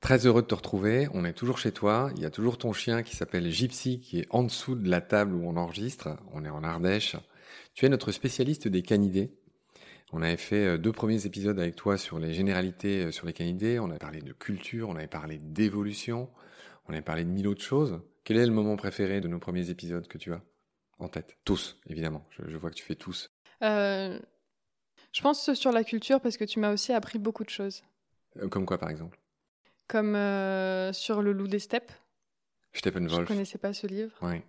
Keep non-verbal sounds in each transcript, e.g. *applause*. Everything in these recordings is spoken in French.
Très heureux de te retrouver. On est toujours chez toi. Il y a toujours ton chien qui s'appelle Gypsy qui est en dessous de la table où on enregistre. On est en Ardèche. Tu es notre spécialiste des canidés. On avait fait euh, deux premiers épisodes avec toi sur les généralités euh, sur les canidés. On avait parlé de culture, on avait parlé d'évolution, on avait parlé de mille autres choses. Quel est le moment préféré de nos premiers épisodes que tu as en tête? Tous, évidemment. Je, vois que tu fais tous. Euh, je pense sur la culture parce que tu m'as aussi appris beaucoup de choses. comme quoi, par exemple? Comme euh, sur Le loup des steppes. Steppenwolf. Je ne connaissais pas ce livre. Oui.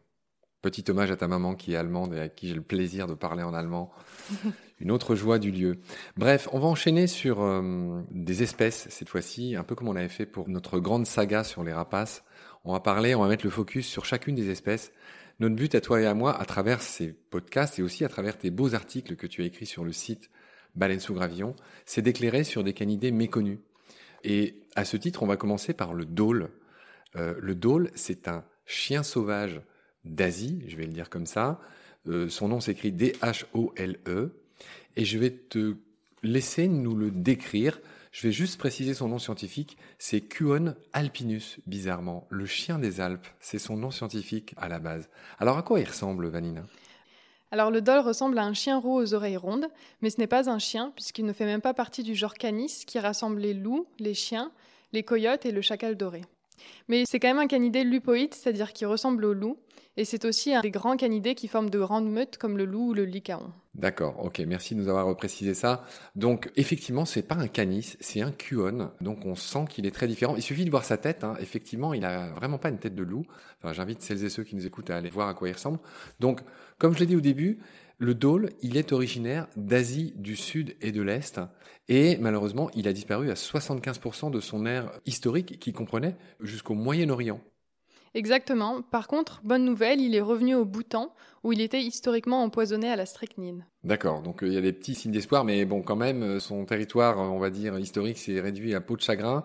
Petit hommage à ta maman qui est allemande et à qui j'ai le plaisir de parler en allemand. *laughs* Une autre joie du lieu. Bref, on va enchaîner sur euh, des espèces cette fois-ci, un peu comme on avait fait pour notre grande saga sur les rapaces. On va parler, on va mettre le focus sur chacune des espèces. Notre but à toi et à moi, à travers ces podcasts et aussi à travers tes beaux articles que tu as écrits sur le site Baleine sous Gravillon, c'est d'éclairer sur des canidés méconnus. Et à ce titre, on va commencer par le dôle. Euh, le dôle, c'est un chien sauvage d'Asie, je vais le dire comme ça. Euh, son nom s'écrit D-H-O-L-E. Et je vais te laisser nous le décrire. Je vais juste préciser son nom scientifique. C'est Cuon alpinus, bizarrement. Le chien des Alpes. C'est son nom scientifique à la base. Alors à quoi il ressemble, Vanina? Alors le dol ressemble à un chien roux aux oreilles rondes, mais ce n'est pas un chien puisqu'il ne fait même pas partie du genre Canis qui rassemble les loups, les chiens, les coyotes et le chacal doré. Mais c'est quand même un canidé lupoïde, c'est-à-dire qui ressemble au loup, et c'est aussi un des grands canidés qui forment de grandes meutes comme le loup ou le lycaon. D'accord, ok, merci de nous avoir reprécisé ça. Donc effectivement, c'est pas un canis, c'est un cuon. Donc on sent qu'il est très différent. Il suffit de voir sa tête. Hein. Effectivement, il a vraiment pas une tête de loup. Enfin, j'invite celles et ceux qui nous écoutent à aller voir à quoi il ressemble. Donc, comme je l'ai dit au début, le dôle, il est originaire d'Asie du Sud et de l'Est, et malheureusement, il a disparu à 75% de son ère historique qui comprenait jusqu'au Moyen-Orient. Exactement. Par contre, bonne nouvelle, il est revenu au Bhoutan, où il était historiquement empoisonné à la strychnine. D'accord, donc euh, il y a des petits signes d'espoir, mais bon, quand même, euh, son territoire, euh, on va dire, historique, s'est réduit à peau de chagrin.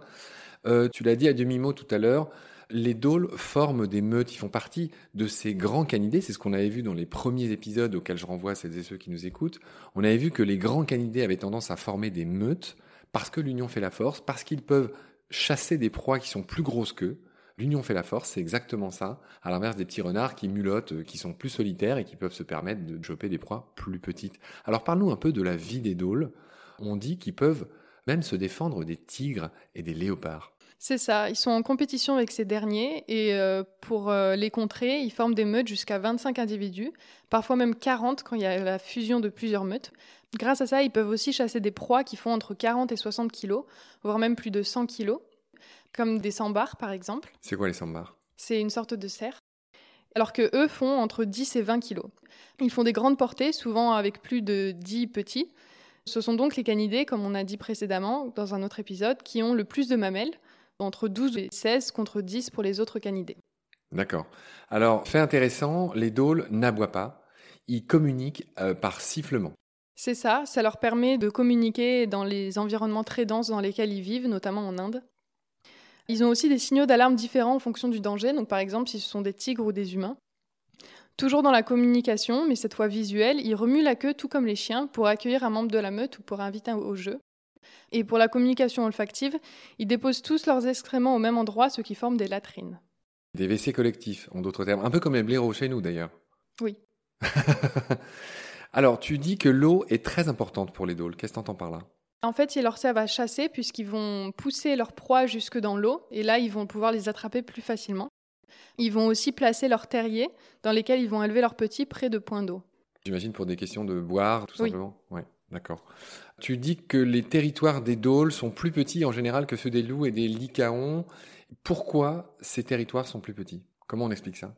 tu l'as dit à demi-mot tout à l'heure, les dôles forment des meutes, ils font partie de ces grands canidés, c'est ce qu'on avait vu dans les premiers épisodes auxquels je renvoie celles et ceux qui nous écoutent. On avait vu que les grands canidés avaient tendance à former des meutes parce que l'union fait la force, parce qu'ils peuvent chasser des proies qui sont plus grosses qu'eux, L'union fait la force, c'est exactement ça, à l'inverse des petits renards qui mulottent, euh, qui sont plus solitaires et qui peuvent se permettre de choper des proies plus petites. Alors parle-nous un peu de la vie des dôles. On dit qu'ils peuvent même se défendre des tigres et des léopards. C'est ça, ils sont en compétition avec ces derniers et euh, pour euh, les contrer, ils forment des meutes jusqu'à 25 individus, parfois même 40 quand il y a la fusion de plusieurs meutes. Grâce à ça, ils peuvent aussi chasser des proies qui font entre 40 et 60 kilos, voire même plus de 100 kilos, comme des sambars par exemple. C'est quoi les sambars? C'est une sorte de cerf. Alors que eux font entre 10 et 20 kilos. Ils font des grandes portées, souvent avec plus de 10 petits. Ce sont donc les canidés, comme on a dit précédemment dans un autre épisode, qui ont le plus de mamelles, entre 12 et 16 contre 10 pour les autres canidés. D'accord. Alors, fait intéressant, les dôles n'aboient pas, ils communiquent euh, par sifflement. C'est ça, ça leur permet de communiquer dans les environnements très denses dans lesquels ils vivent, notamment en Inde. Ils ont aussi des signaux d'alarme différents en fonction du danger, donc par exemple si ce sont des tigres ou des humains. Toujours dans la communication, mais cette fois visuelle, ils remuent la queue tout comme les chiens pour accueillir un membre de la meute ou pour inviter au jeu. Et pour la communication olfactive, ils déposent tous leurs excréments au même endroit, ce qui forme des latrines. Des WC collectifs, en d'autres termes. Un peu comme les blaireaux chez nous d'ailleurs. Oui. *laughs* Alors, tu dis que l'eau est très importante pour les dôles. Qu'est-ce que tu entends par là? En fait, ils leur servent à chasser puisqu'ils vont pousser leur proie jusque dans l'eau et là, ils vont pouvoir les attraper plus facilement. Ils vont aussi placer leurs terriers dans lesquels ils vont élever leurs petits près de points d'eau. J'imagine pour des questions de boire, tout Oui. simplement. Ouais, d'accord. Tu dis que les territoires des dôles sont plus petits en général que ceux des loups et des lycaons. Pourquoi ces territoires sont plus petits? Comment on explique ça?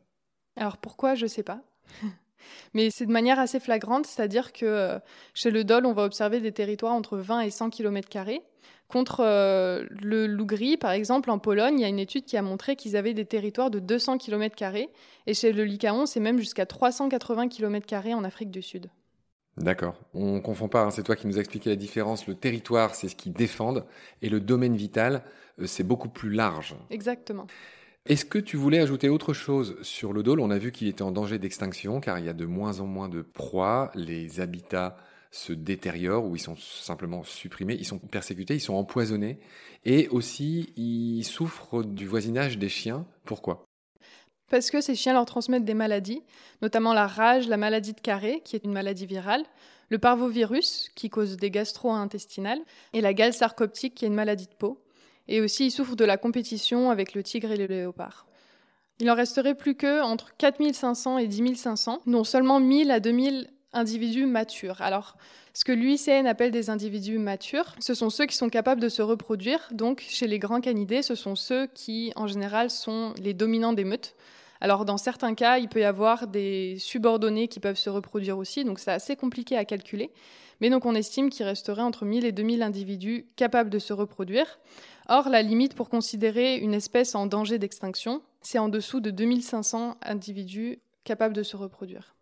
Alors pourquoi, je sais pas. *laughs* Mais c'est de manière assez flagrante, c'est-à-dire que euh, chez le dol, on va observer des territoires entre 20 et 100 km. Contre euh, le loup gris, par exemple, en Pologne, il y a une étude qui a montré qu'ils avaient des territoires de 200 km. Et chez le lycaon, c'est même jusqu'à 380 km en Afrique du Sud. D'accord. On confond pas, hein, c'est toi qui nous as expliqué la différence. Le territoire, c'est ce qu'ils défendent, et le domaine vital, euh, c'est beaucoup plus large. Exactement. Est-ce que tu voulais ajouter autre chose sur le dôle? On a vu qu'il était en danger d'extinction car il y a de moins en moins de proies, les habitats se détériorent ou ils sont simplement supprimés, ils sont persécutés, ils sont empoisonnés et aussi ils souffrent du voisinage des chiens. Pourquoi? Parce que ces chiens leur transmettent des maladies, notamment la rage, la maladie de Carré, qui est une maladie virale, le parvovirus, qui cause des gastro-intestinales, et la gale sarcoptique, qui est une maladie de peau. Et aussi, ils souffrent de la compétition avec le tigre et le léopard. Il en resterait plus que entre 4500 et 10 500, dont seulement 1000 à 2000 individus matures. Alors, ce que l'UICN appelle des individus matures, ce sont ceux qui sont capables de se reproduire. Donc, chez les grands canidés, ce sont ceux qui, en général, sont les dominants des meutes. Alors, dans certains cas, il peut y avoir des subordonnés qui peuvent se reproduire aussi, donc c'est assez compliqué à calculer. Mais donc, on estime qu'il resterait entre 1000 et 2000 individus capables de se reproduire. Or, la limite pour considérer une espèce en danger d'extinction, c'est en dessous de 2500 individus capables de se reproduire.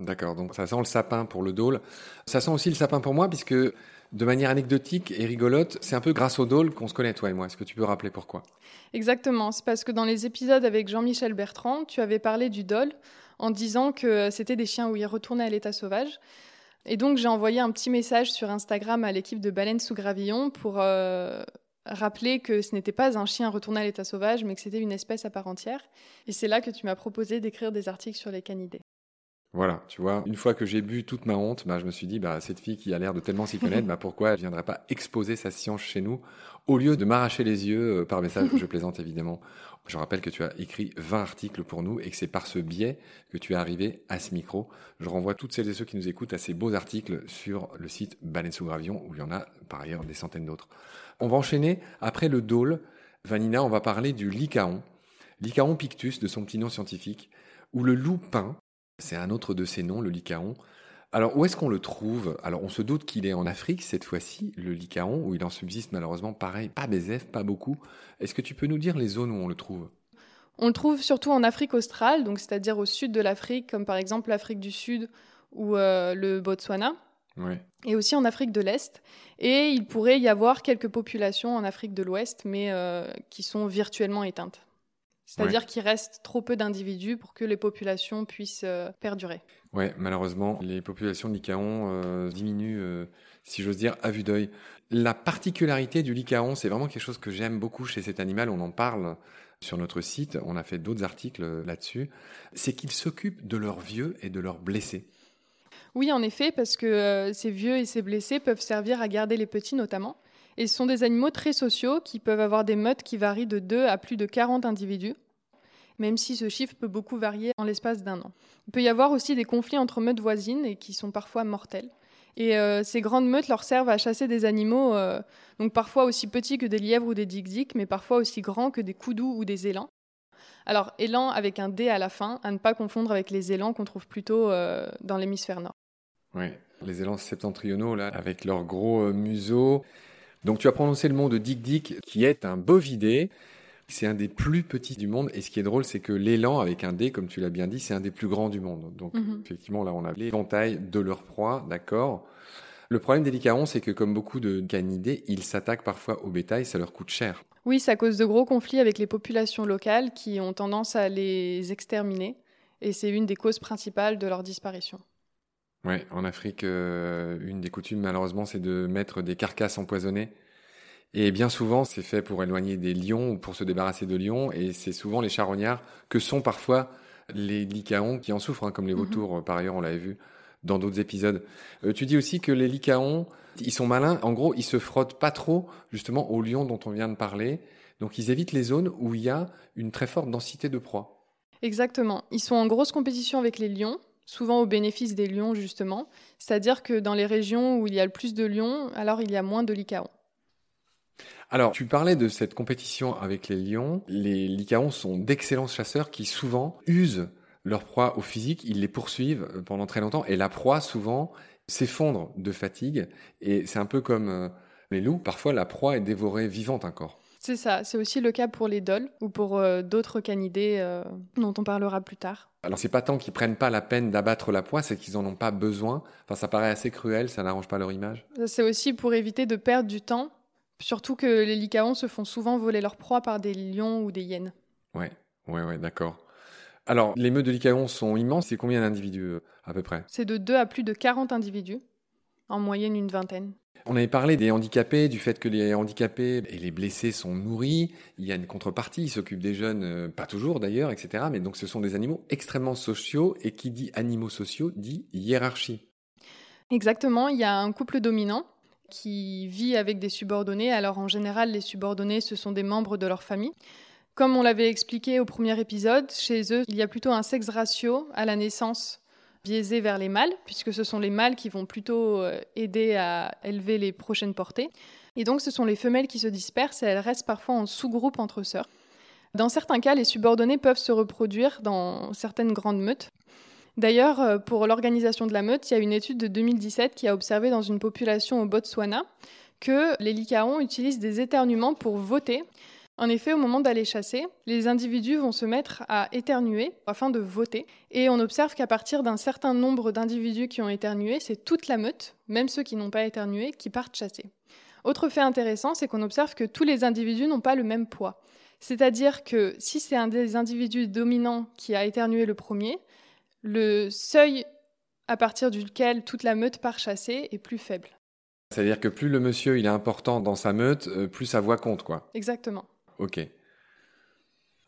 D'accord, donc ça sent le sapin pour le dôle. Ça sent aussi le sapin pour moi, puisque de manière anecdotique et rigolote, c'est un peu grâce au dôle qu'on se connaît, toi et moi. Est-ce que tu peux rappeler pourquoi? Exactement, c'est parce que dans les épisodes avec Jean-Michel Bertrand, tu avais parlé du dôle en disant que c'était des chiens où ils retournaient à l'état sauvage. Et donc j'ai envoyé un petit message sur Instagram à l'équipe de Baleine sous Gravillon pour euh, rappeler que ce n'était pas un chien retourné à l'état sauvage, mais que c'était une espèce à part entière. Et c'est là que tu m'as proposé d'écrire des articles sur les canidés. Voilà, tu vois, une fois que j'ai bu toute ma honte, bah, je me suis dit, bah, cette fille qui a l'air de tellement s'y connaître, bah, pourquoi elle viendrait pas exposer sa science chez nous au lieu de m'arracher les yeux euh, par message Je *laughs* plaisante évidemment. Je rappelle que tu as écrit 20 articles pour nous et que c'est par ce biais que tu es arrivé à ce micro. Je renvoie toutes celles et ceux qui nous écoutent à ces beaux articles sur le site Baleine sous Gravion où il y en a par ailleurs des centaines d'autres. On va enchaîner après le dôle. Vanina, on va parler du lycaon. Lycaon pictus de son petit nom scientifique ou le loup pin c'est un autre de ses noms, le lycaon. Alors, où est-ce qu'on le trouve? Alors, on se doute qu'il est en Afrique cette fois-ci, le lycaon, où il en subsiste malheureusement, pareil, pas Bézef, pas beaucoup. Est-ce que tu peux nous dire les zones où on le trouve? On le trouve surtout en Afrique australe, donc c'est-à-dire au sud de l'Afrique, comme par exemple l'Afrique du Sud ou euh, le Botswana, Ouais. et aussi en Afrique de l'Est. Et il pourrait y avoir quelques populations en Afrique de l'Ouest, mais euh, qui sont virtuellement éteintes. C'est-à-dire qu'il reste trop peu d'individus pour que les populations puissent euh, perdurer. Ouais, malheureusement, les populations de lycaon euh, diminuent, euh, si j'ose dire, à vue d'œil. La particularité du lycaon, c'est vraiment quelque chose que j'aime beaucoup chez cet animal. On en parle sur notre site, on a fait d'autres articles là-dessus, c'est qu'ils s'occupent de leurs vieux et de leurs blessés. Oui, en effet, parce que euh, ces vieux et ces blessés peuvent servir à garder les petits notamment. Et ce sont des animaux très sociaux qui peuvent avoir des meutes qui varient de 2 à plus de 40 individus, même si ce chiffre peut beaucoup varier en l'espace d'un an. Il peut y avoir aussi des conflits entre meutes voisines et qui sont parfois mortels. Et euh, ces grandes meutes leur servent à chasser des animaux, euh, donc parfois aussi petits que des lièvres ou des dik mais parfois aussi grands que des koudous ou des élans. Alors, élan avec un D à la fin, à ne pas confondre avec les élans qu'on trouve plutôt euh, dans l'hémisphère nord. Oui, les élans septentrionaux, là, avec leurs gros museaux. Donc, tu as prononcé le mot de dik qui est un bovidé. C'est un des plus petits du monde. Et ce qui est drôle, c'est que l'élan, avec un D, comme tu l'as bien dit, c'est un des plus grands du monde. Donc, mhm. effectivement, là, on a l'éventail de leur proie, d'accord? Le problème des licarons, c'est que comme beaucoup de canidés, ils s'attaquent parfois au bétail, ça leur coûte cher. Oui, ça cause de gros conflits avec les populations locales qui ont tendance à les exterminer. Et c'est une des causes principales de leur disparition. Oui, en Afrique, euh, une des coutumes, malheureusement, c'est de mettre des carcasses empoisonnées et bien souvent, c'est fait pour éloigner des lions ou pour se débarrasser de lions. Et c'est souvent les charognards que sont parfois les lycaons qui en souffrent, hein, comme les mhm. vautours, par ailleurs, on l'avait vu dans d'autres épisodes. Euh, tu dis aussi que les lycaons, ils sont malins. En gros, ils se frottent pas trop, justement, aux lions dont on vient de parler. Donc, ils évitent les zones où il y a une très forte densité de proies. Exactement. Ils sont en grosse compétition avec les lions, souvent au bénéfice des lions, justement. C'est-à-dire que dans les régions où il y a le plus de lions, alors il y a moins de lycaons. Alors, tu parlais de cette compétition avec les lions. Les lycaons sont d'excellents chasseurs qui souvent usent leur proie au physique, ils les poursuivent euh, pendant très longtemps et la proie souvent s'effondre de fatigue et c'est un peu comme euh, les loups, parfois la proie est dévorée vivante encore. C'est ça, c'est aussi le cas pour les dols ou pour euh, d'autres canidés dont on parlera plus tard. Alors c'est pas tant qu'ils prennent pas la peine d'abattre la proie, c'est qu'ils en ont pas besoin. Enfin ça paraît assez cruel, ça n'arrange pas leur image. C'est aussi pour éviter de perdre du temps Surtout que les lycaons se font souvent voler leur proie par des lions ou des hyènes. Ouais, ouais, ouais, d'accord. Alors, les meutes de lycaons sont immenses. C'est combien d'individus euh, à peu près? C'est de 2 à plus de 40 individus, en moyenne une vingtaine. On avait parlé des handicapés, du fait que les handicapés et les blessés sont nourris. Il y a une contrepartie, ils s'occupent des jeunes, euh, pas toujours d'ailleurs, etc. Mais donc ce sont des animaux extrêmement sociaux et qui dit animaux sociaux dit hiérarchie. Exactement, il y a un couple dominant qui vit avec des subordonnés. Alors en général, les subordonnés, ce sont des membres de leur famille. Comme on l'avait expliqué au premier épisode, chez eux, il y a plutôt un sexe ratio à la naissance biaisé vers les mâles, puisque ce sont les mâles qui vont plutôt euh, aider à élever les prochaines portées. Et donc ce sont les femelles qui se dispersent et elles restent parfois en sous-groupe entre sœurs. Dans certains cas, les subordonnés peuvent se reproduire dans certaines grandes meutes. D'ailleurs, euh, pour l'organisation de la meute, il y a une étude de 2017 qui a observé dans une population au Botswana que les lycaons utilisent des éternuements pour voter. En effet, au moment d'aller chasser, les individus vont se mettre à éternuer afin de voter. Et on observe qu'à partir d'un certain nombre d'individus qui ont éternué, c'est toute la meute, même ceux qui n'ont pas éternué, qui partent chasser. Autre fait intéressant, c'est qu'on observe que tous les individus n'ont pas le même poids. C'est-à-dire que si c'est un des individus dominants qui a éternué le premier, le seuil à partir duquel toute la meute part chasser est plus faible. C'est-à-dire que plus le monsieur il est important dans sa meute, euh, plus sa voix compte, quoi. Exactement. Ok.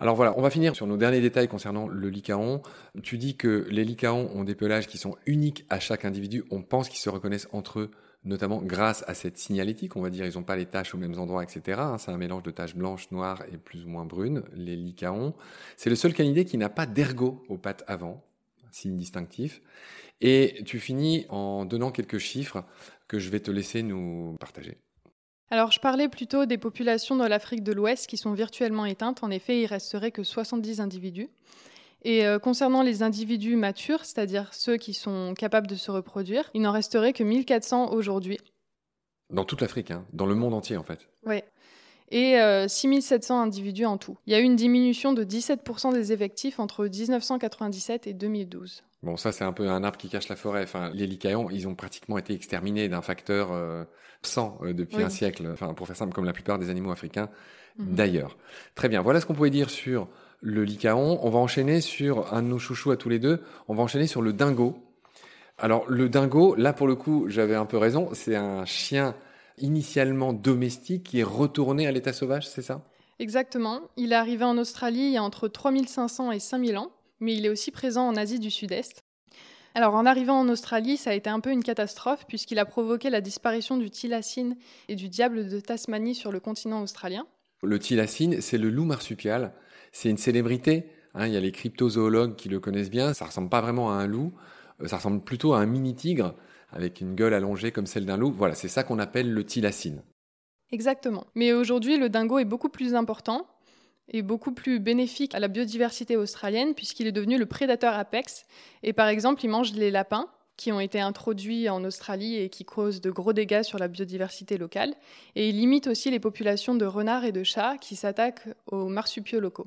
Alors voilà, on va finir sur nos derniers détails concernant le lycaon. Tu dis que les lycaons ont des pelages qui sont uniques à chaque individu. On pense qu'ils se reconnaissent entre eux, notamment grâce à cette signalétique. On va dire ils n'ont pas les taches aux mêmes endroits, etc. Hein, c'est un mélange de taches blanches, noires et plus ou moins brunes, les lycaons. C'est le seul canidé qui n'a pas d'ergot aux pattes avant signe distinctif. Et tu finis en donnant quelques chiffres que je vais te laisser nous partager. Alors, je parlais plutôt des populations dans l'Afrique de l'Ouest qui sont virtuellement éteintes. En effet, il resterait que 70 individus. Et euh, concernant les individus matures, c'est-à-dire ceux qui sont capables de se reproduire, il n'en resterait que 1400 aujourd'hui. Dans toute l'Afrique, hein, dans le monde entier en fait. Oui et 6700 euh, individus en tout. Il y a eu une diminution de 17% des effectifs entre 1997 et 2012. Bon, ça c'est un peu un arbre qui cache la forêt. Enfin, les lycaons, ils ont pratiquement été exterminés d'un facteur 100 euh, euh, depuis un siècle. Enfin, pour faire simple, comme la plupart des animaux africains mhm. d'ailleurs. Très bien. Voilà ce qu'on pouvait dire sur le lycaon. On va enchaîner sur un de nos chouchous à tous les deux. On va enchaîner sur le dingo. Alors le dingo, là pour le coup, j'avais un peu raison. C'est un chien initialement domestique qui est retourné à l'état sauvage, c'est ça? Exactement. Il est arrivé en Australie il y a entre 3500 et 5000 ans, mais il est aussi présent en Asie du Sud-Est. Alors en arrivant en Australie, ça a été un peu une catastrophe puisqu'il a provoqué la disparition du thylacine et du diable de Tasmanie sur le continent australien. Le thylacine, c'est le loup marsupial. C'est une célébrité. Hein. il y a les cryptozoologues qui le connaissent bien. Ça ressemble pas vraiment à un loup. Euh, ça ressemble plutôt à un mini tigre avec une gueule allongée comme celle d'un loup. Voilà, c'est ça qu'on appelle le thylacine. Exactement. Mais aujourd'hui, le dingo est beaucoup plus important et beaucoup plus bénéfique à la biodiversité australienne puisqu'il est devenu le prédateur apex. Et par exemple, il mange les lapins qui ont été introduits en Australie et qui causent de gros dégâts sur la biodiversité locale. Et il limite aussi les populations de renards et de chats qui s'attaquent aux marsupiaux locaux.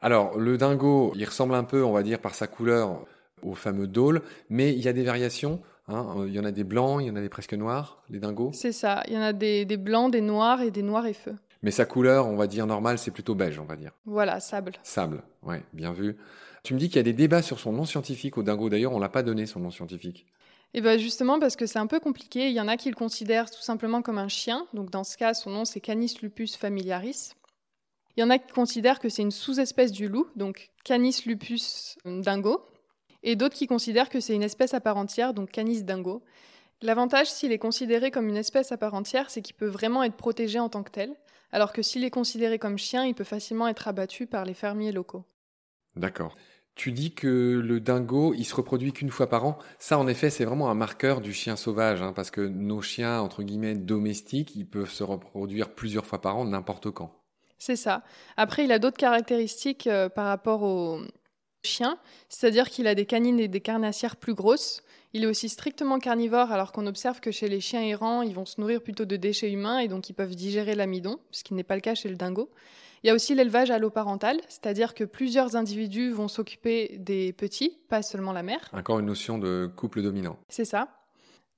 Alors, le dingo, il ressemble un peu, on va dire, par sa couleur au fameux dôle, mais il y a des variations. Hein. Il y en a des blancs, il y en a des presque noirs, les dingos. C'est ça, il y en a des, des blancs, des noirs et des noirs et feux. Mais sa couleur, on va dire normale, c'est plutôt beige, on va dire. Voilà, sable. Sable, ouais, bien vu. Tu me dis qu'il y a des débats sur son nom scientifique au dingo. D'ailleurs, on l'a pas donné son nom scientifique. Et eh bien justement parce que c'est un peu compliqué. Il y en a qui le considèrent tout simplement comme un chien. Donc dans ce cas, son nom c'est Canis lupus familiaris. Il y en a qui considèrent que c'est une sous-espèce du loup, donc Canis lupus dingo. Et d'autres qui considèrent que c'est une espèce à part entière, donc Canis dingo. L'avantage, s'il est considéré comme une espèce à part entière, c'est qu'il peut vraiment être protégé en tant que tel alors que s'il est considéré comme chien, il peut facilement être abattu par les fermiers locaux. D'accord. Tu dis que le dingo, il se reproduit qu'une fois par an. Ça, en effet, c'est vraiment un marqueur du chien sauvage, hein, parce que nos chiens, entre guillemets, domestiques, ils peuvent se reproduire plusieurs fois par an, n'importe quand. C'est ça. Après, il a d'autres caractéristiques euh, par rapport au chien, c'est-à-dire qu'il a des canines et des carnassières plus grosses, il est aussi strictement carnivore, alors qu'on observe que chez les chiens errants, ils vont se nourrir plutôt de déchets humains et donc ils peuvent digérer l'amidon, ce qui n'est pas le cas chez le dingo. Il y a aussi l'élevage alloparental, c'est-à-dire que plusieurs individus vont s'occuper des petits, pas seulement la mère. Encore une notion de couple dominant. C'est ça.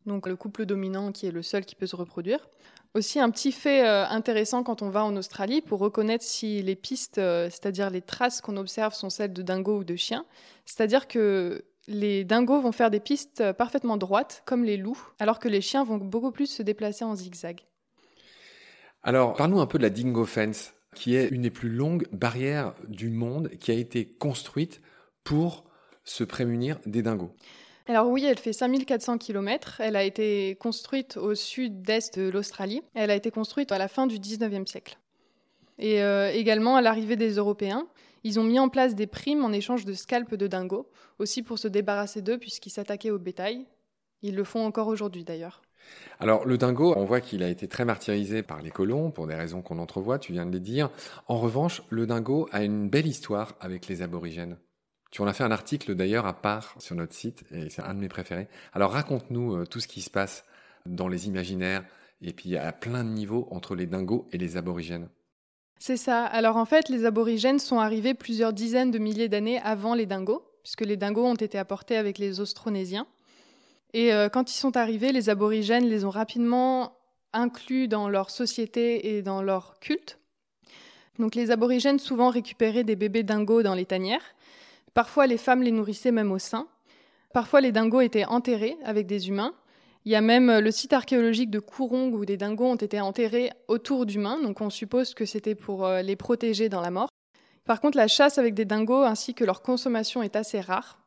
Donc le couple dominant qui est le seul qui peut se reproduire. Aussi un petit fait euh, intéressant quand on va en Australie pour reconnaître si les pistes, euh, c'est-à-dire les traces qu'on observe sont celles de dingo ou de chien. C'est-à-dire que les dingos vont faire des pistes parfaitement droites, comme les loups, alors que les chiens vont beaucoup plus se déplacer en zigzag. Alors, parlons un peu de la Dingo Fence, qui est une des plus longues barrières du monde, qui a été construite pour se prémunir des dingos. Alors oui, elle fait 5400 km. Elle a été construite au sud-est de l'Australie. Elle a été construite à la fin du 19e siècle. Et euh, également à l'arrivée des Européens, ils ont mis en place des primes en échange de scalps de dingo, aussi pour se débarrasser d'eux puisqu'ils s'attaquaient au bétail. Ils le font encore aujourd'hui d'ailleurs. Alors le dingo, on voit qu'il a été très martyrisé par les colons pour des raisons qu'on entrevoit, tu viens de les dire. En revanche, le dingo a une belle histoire avec les aborigènes. Tu en as fait un article d'ailleurs à part sur notre site et c'est un de mes préférés. Alors raconte-nous euh, tout ce qui se passe dans les imaginaires et puis à plein de niveaux entre les dingos et les aborigènes. C'est ça. Alors en fait, les aborigènes sont arrivés plusieurs dizaines de milliers d'années avant les dingos, puisque les dingos ont été apportés avec les Austronésiens. Et euh, quand ils sont arrivés, les aborigènes les ont rapidement inclus dans leur société et dans leur culte. Donc les aborigènes souvent récupéraient des bébés dingos dans les tanières. Parfois les femmes les nourrissaient même au sein. Parfois les dingos étaient enterrés avec des humains. Il y a même euh, le site archéologique de Kourong où des dingos ont été enterrés autour d'humains, donc on suppose que c'était pour euh, les protéger dans la mort. Par contre, la chasse avec des dingos ainsi que leur consommation est assez rare.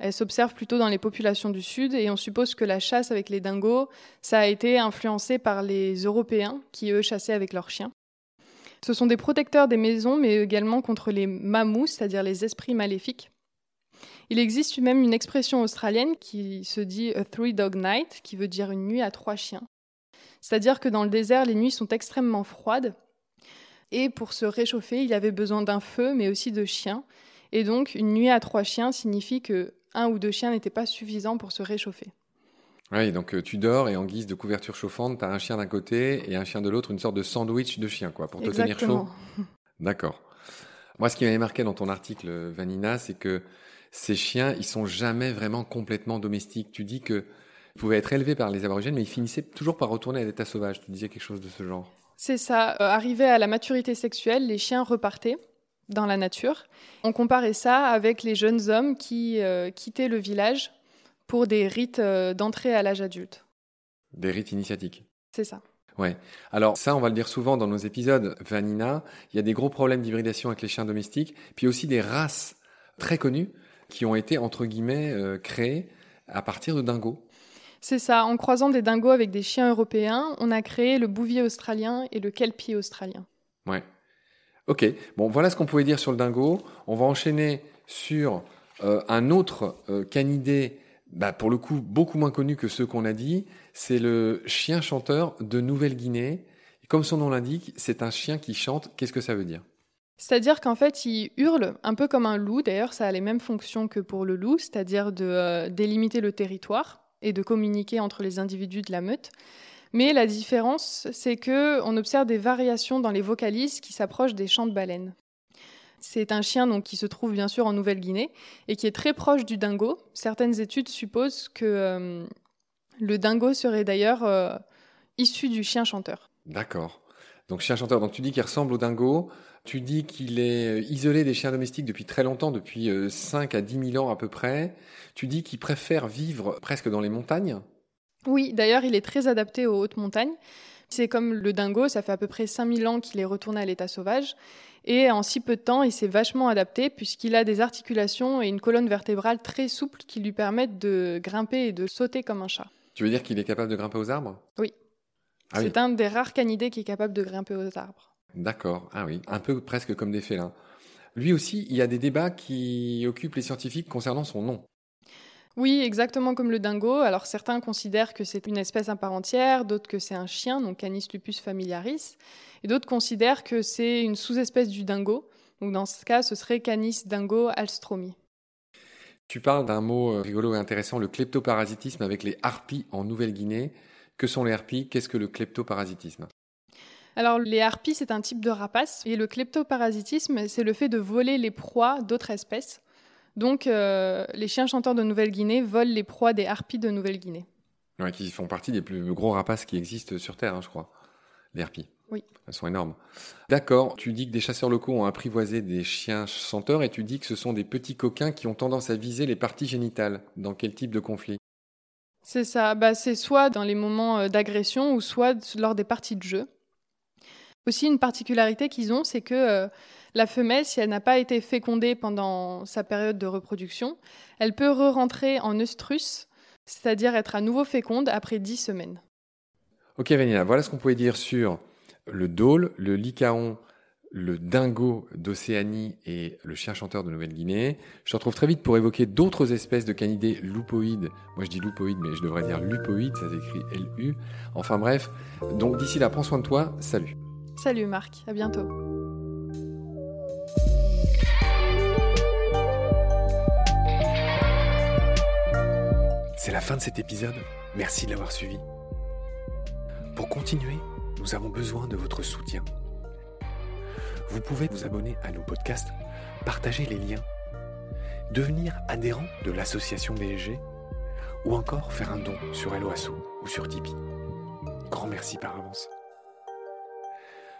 Elle s'observe plutôt dans les populations du Sud et on suppose que la chasse avec les dingos, ça a été influencé par les Européens qui, eux, chassaient avec leurs chiens. Ce sont des protecteurs des maisons, mais également contre les mamous, c'est-à-dire les esprits maléfiques. Il existe même une expression australienne qui se dit a three dog night, qui veut dire une nuit à trois chiens. C'est-à-dire que dans le désert, les nuits sont extrêmement froides. Et pour se réchauffer, il avait besoin d'un feu, mais aussi de chiens. Et donc, une nuit à trois chiens signifie que un ou deux chiens n'étaient pas suffisants pour se réchauffer. Oui, donc euh, tu dors et en guise de couverture chauffante, tu as un chien d'un côté et un chien de l'autre, une sorte de sandwich de chien, quoi, pour te tenir chaud. D'accord. Moi, ce qui m'avait marqué dans ton article, Vanina, c'est que ces chiens, ils sont jamais vraiment complètement domestiques. Tu dis que pouvaient être élevés par les aborigènes, mais ils finissaient toujours par retourner à l'état sauvage. Tu disais quelque chose de ce genre. C'est ça. Euh, arrivé à la maturité sexuelle, les chiens repartaient dans la nature. On comparait ça avec les jeunes hommes qui euh, quittaient le village pour des rites euh, d'entrée à l'âge adulte. Des rites initiatiques. C'est ça. Ouais. Alors ça, on va le dire souvent dans nos épisodes, Vanina, il y a des gros problèmes d'hybridation avec les chiens domestiques, puis aussi des races très connues qui ont été, entre guillemets, euh, créées à partir de dingos. C'est ça, en croisant des dingos avec des chiens européens, on a créé le bouvier australien et le kelpie australien. Ouais. Ok, bon, voilà ce qu'on pouvait dire sur le dingo. On va enchaîner sur euh, un autre euh, canidé, bah, pour le coup beaucoup moins connu que ceux qu'on a dit. C'est le chien chanteur de Nouvelle-Guinée. Comme son nom l'indique, c'est un chien qui chante. Qu'est-ce que ça veut dire? C'est-à-dire qu'en fait, il hurle un peu comme un loup. D'ailleurs, ça a les mêmes fonctions que pour le loup, c'est-à-dire de euh, délimiter le territoire et de communiquer entre les individus de la meute. Mais la différence, c'est que on observe des variations dans les vocalises qui s'approchent des chants de baleines. C'est un chien donc, qui se trouve bien sûr en Nouvelle-Guinée et qui est très proche du dingo. Certaines études supposent que euh, le dingo serait d'ailleurs euh, issu du chien chanteur. D'accord. Donc chien chanteur, donc tu dis qu'il ressemble au dingo, tu dis qu'il est euh, isolé des chiens domestiques depuis très longtemps, depuis 5 à 10 000 ans à peu près. Tu dis qu'il préfère vivre presque dans les montagnes Oui, d'ailleurs il est très adapté aux hautes montagnes. C'est comme le dingo, ça fait à peu près 5000 ans qu'il est retourné à l'état sauvage. Et en si peu de temps, il s'est vachement adapté puisqu'il a des articulations et une colonne vertébrale très souple qui lui permettent de grimper et de sauter comme un chat. Tu veux dire qu'il est capable de grimper aux arbres? Oui. Ah c'est un des rares canidés qui est capable de grimper aux arbres. D'accord, ah oui, un peu presque comme des félins. Lui aussi, il y a des débats qui occupent les scientifiques concernant son nom. Oui, exactement comme le dingo. Alors certains considèrent que c'est une espèce à part entière, d'autres que c'est un chien, donc Canis lupus familiaris, et d'autres considèrent que c'est une sous-espèce du dingo. Donc dans ce cas, ce serait Canis dingo alstromi. Tu parles d'un mot euh, rigolo et intéressant, le kleptoparasitisme avec les harpies en Nouvelle-Guinée. Que sont les harpies? Qu'est-ce que le kleptoparasitisme? Alors les harpies, c'est un type de rapace, et le kleptoparasitisme, c'est le fait de voler les proies d'autres espèces. Donc, euh, les chiens chanteurs de Nouvelle-Guinée volent les proies des harpies de Nouvelle-Guinée. Ouais, qui font partie des plus gros rapaces qui existent sur Terre, hein, je crois. Les harpies. Oui. Elles sont énormes. D'accord, tu dis que des chasseurs locaux ont apprivoisé des chiens chanteurs et tu dis que ce sont des petits coquins qui ont tendance à viser les parties génitales. Dans quel type de conflit? C'est ça, bah, c'est soit dans les moments euh, d'agression ou soit lors des parties de jeu. Aussi, une particularité qu'ils ont, c'est que euh, la femelle, si elle n'a pas été fécondée pendant sa période de reproduction, elle peut re-rentrer en œstrus, c'est-à-dire être à nouveau féconde après 10 semaines. Ok Vanilla, voilà ce qu'on pouvait dire sur le dôle, le lycaon, le dingo d'Océanie et le chien chanteur de Nouvelle-Guinée. Je te retrouve très vite pour évoquer d'autres espèces de canidés lupoïdes. Moi je dis lupoïdes, mais je devrais dire lupoïdes, ça s'écrit L-U. Enfin bref, donc d'ici là, prends soin de toi, salut. Salut Marc, à bientôt. C'est la fin de cet épisode. Merci de l'avoir suivi. Pour continuer, nous avons besoin de votre soutien. Vous pouvez vous abonner à nos podcasts, partager les liens, devenir adhérent de l'association BSG ou encore faire un don sur Helloasso ou sur Tipeee. Grand merci par avance.